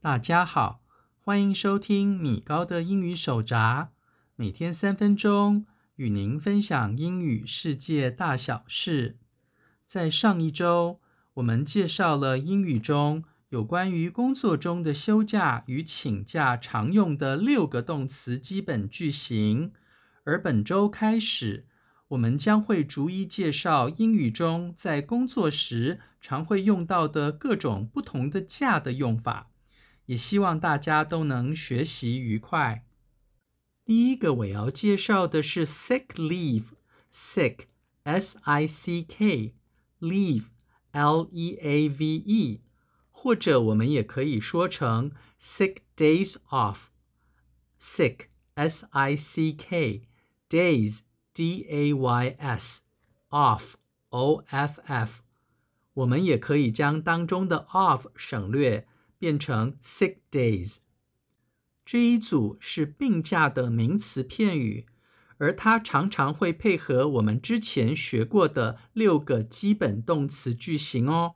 大家好，欢迎收听米高的英语手札，每天三分钟，与您分享英语世界大小事。在上一周，我们介绍了英语中有关于工作中的休假与请假常用的六个动词基本句型，而本周开始，我们将会逐一介绍英语中在工作时常会用到的各种不同的假的用法，也希望大家都能学习愉快。第一个我要介绍的是 sick leave，sick，S-I-C-K，leave，L-E-A-V-E。或者我们也可以说成 sick days off，sick s i c k days k，days，d a y s，off，o f f。我们也可以将当中的 off 省略，变成 sick days。这一组是病假的名词片语，而它常常会配合我们之前学过的六个基本动词句型哦。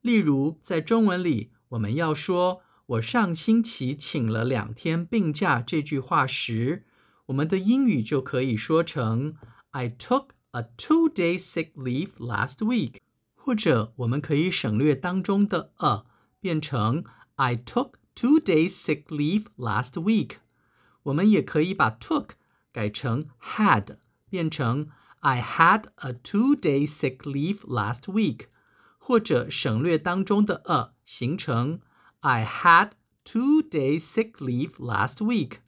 例如，在中文里，我们要说“我上星期请了两天病假”这句话时，我们的英语就可以说成 “I took a two-day sick leave last week”，或者我们可以省略当中的 “a”，变成 “I took two days sick leave last week”。我们也可以把 “took” 改成 “had”，变成 “I had a two-day sick leave last week”。或者省略当中的 a，形成 I had two days sick leave last week。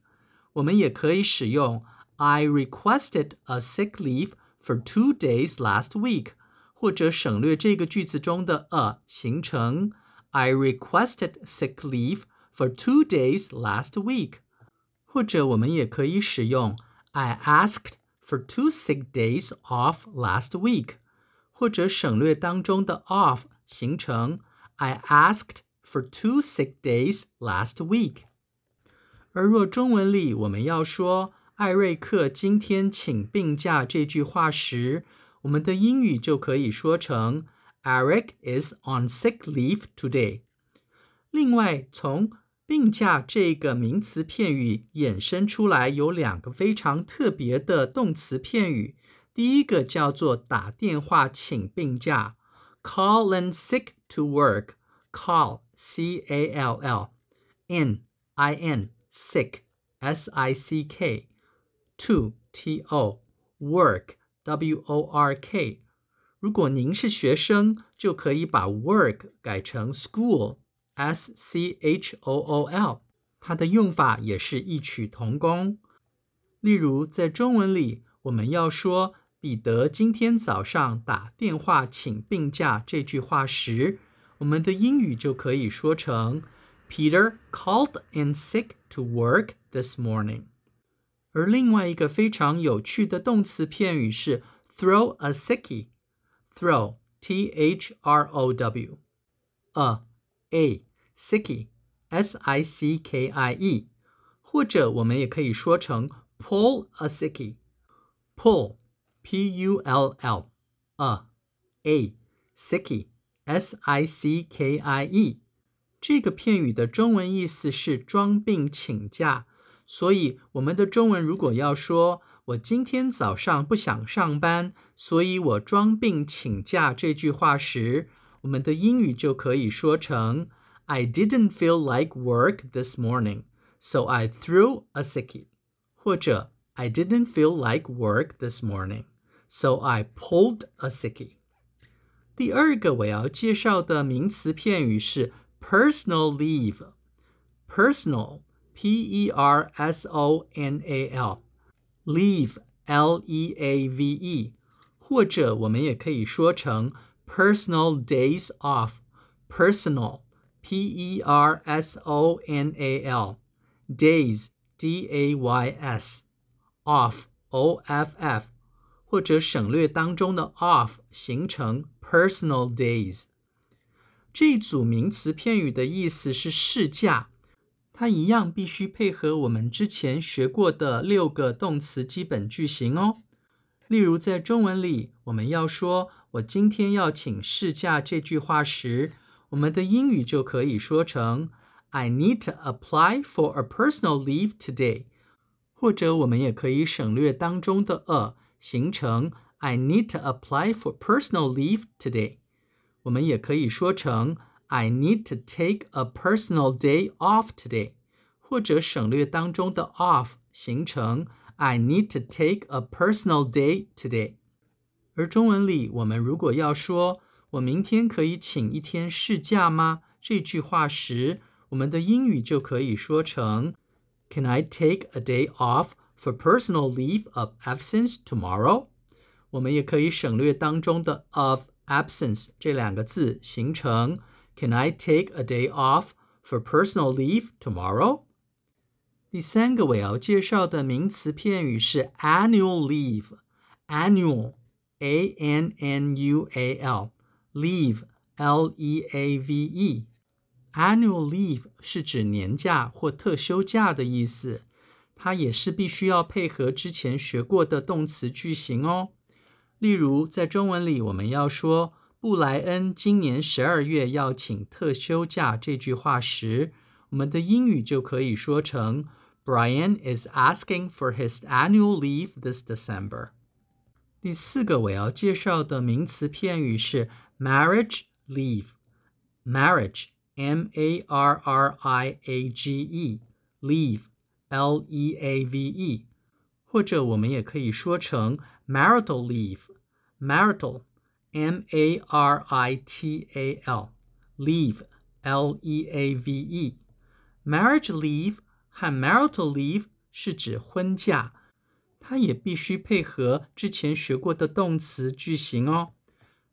我们也可以使用 I requested a sick leave for two days last week。或者省略这个句子中的 a，形成 I requested sick leave for two days last week。或者我们也可以使用 I asked for two sick days off last week。或者省略当中的 off，形成 I asked for two sick days last week。 而若中文里我们要说艾瑞克今天请病假这句话时，我们的英语就可以说成 Eric is on sick leave today。另外，从病假这个名词片语衍生出来有两个非常特别的动词片语。第一个叫做打电话请病假，call in sick to work。call c a l l N i n sick s i c k to t o work w o r k。如果您是学生，就可以把 work 改成 school s c h o o l。它的用法也是异曲同工。例如，在中文里，我们要说。彼得今天早上打电话请病假这句话时，我们的英语就可以说成 Peter called in sick to work this morning。而另外一个非常有趣的动词片语是 throw a sickie。throw t h r o w a a sickie s i c k i e，或者我们也可以说成 pull a sickie。pull P-U-L-L a a sickie s i c k i e 这个片语的中文意思是装病请假，所以我们的中文如果要说我今天早上不想上班，所以我装病请假这句话时，我们的英语就可以说成 I didn't feel like work this morning, so I threw a sickie，或者 I didn't feel like work this morning。So I pulled a sickie。第二个我要介绍的名词片语是 personal leave。personal，P-E-R-S-O-N-A-L，leave，L-E-A-V-E，或者我们也可以说成 personal days off。personal，P-E-R-S-O-N-A-L，days，D-A-Y-S，off，O-F-F。或者省略当中的 off，形成 personal days。 这组名词片语的意思是试驾，它一样必须配合我们之前学过的六个动词基本句型哦。例如在中文里，我们要说我今天要请试驾这句话时，我们的英语就可以说成 I need to apply for a personal leave today。或者我们也可以省略当中的 a，形成 I need to apply for personal leave today。我们也可以说成 I need to take a personal day off today。或者省略当中的 off，形成 I need to take a personal day today。而中文里，我们如果要说我明天可以请一天事假吗？这句话时，我们的英语就可以说成 Can I take a day off for personal leave of absence tomorrow？我们也可以省略当中的 of absence 这两个字，形成 Can I take a day off for personal leave tomorrow？第三个我要介绍的名词片语是 annual leave，annual，a n n u a l，leave，l e a v e，annual leave 是指年假或特休假的意思，它也是必须要配合之前学过的动词句型哦。 例如，在中文里，我们要说布莱恩今年十二月要请特休假这句话时，我们的英语就可以说成。Brian is asking for his annual leave this December。第四个我要介绍的名词片语是 marriage leave。marriage，M-A-R-R-I-A-G-E，leave，L-E-A-V-E，或者我们也可以说成 marital leave，marital，M-A-R-I-T-A-L，leave，L-E-A-V-E，marriage leave。和 marital leave 是指婚假，它也必须配合之前学过的动词句型哦。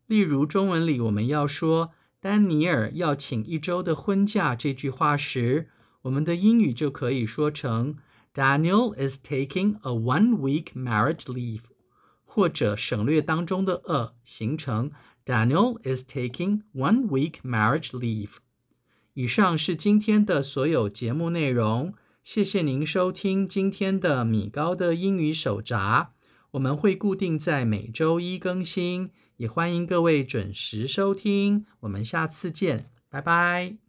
例如中文里我们要说丹尼尔要请一周的婚假这句话时，我们的英语就可以说成 Daniel is taking a one-week marriage leave， 或者省略当中的 a，形成 Daniel is taking one-week marriage leave。以上是今天的所有节目内容。谢谢您收听今天的米高的英语手札，我们会固定在每周一更新，也欢迎各位准时收听。我们下次见，拜拜。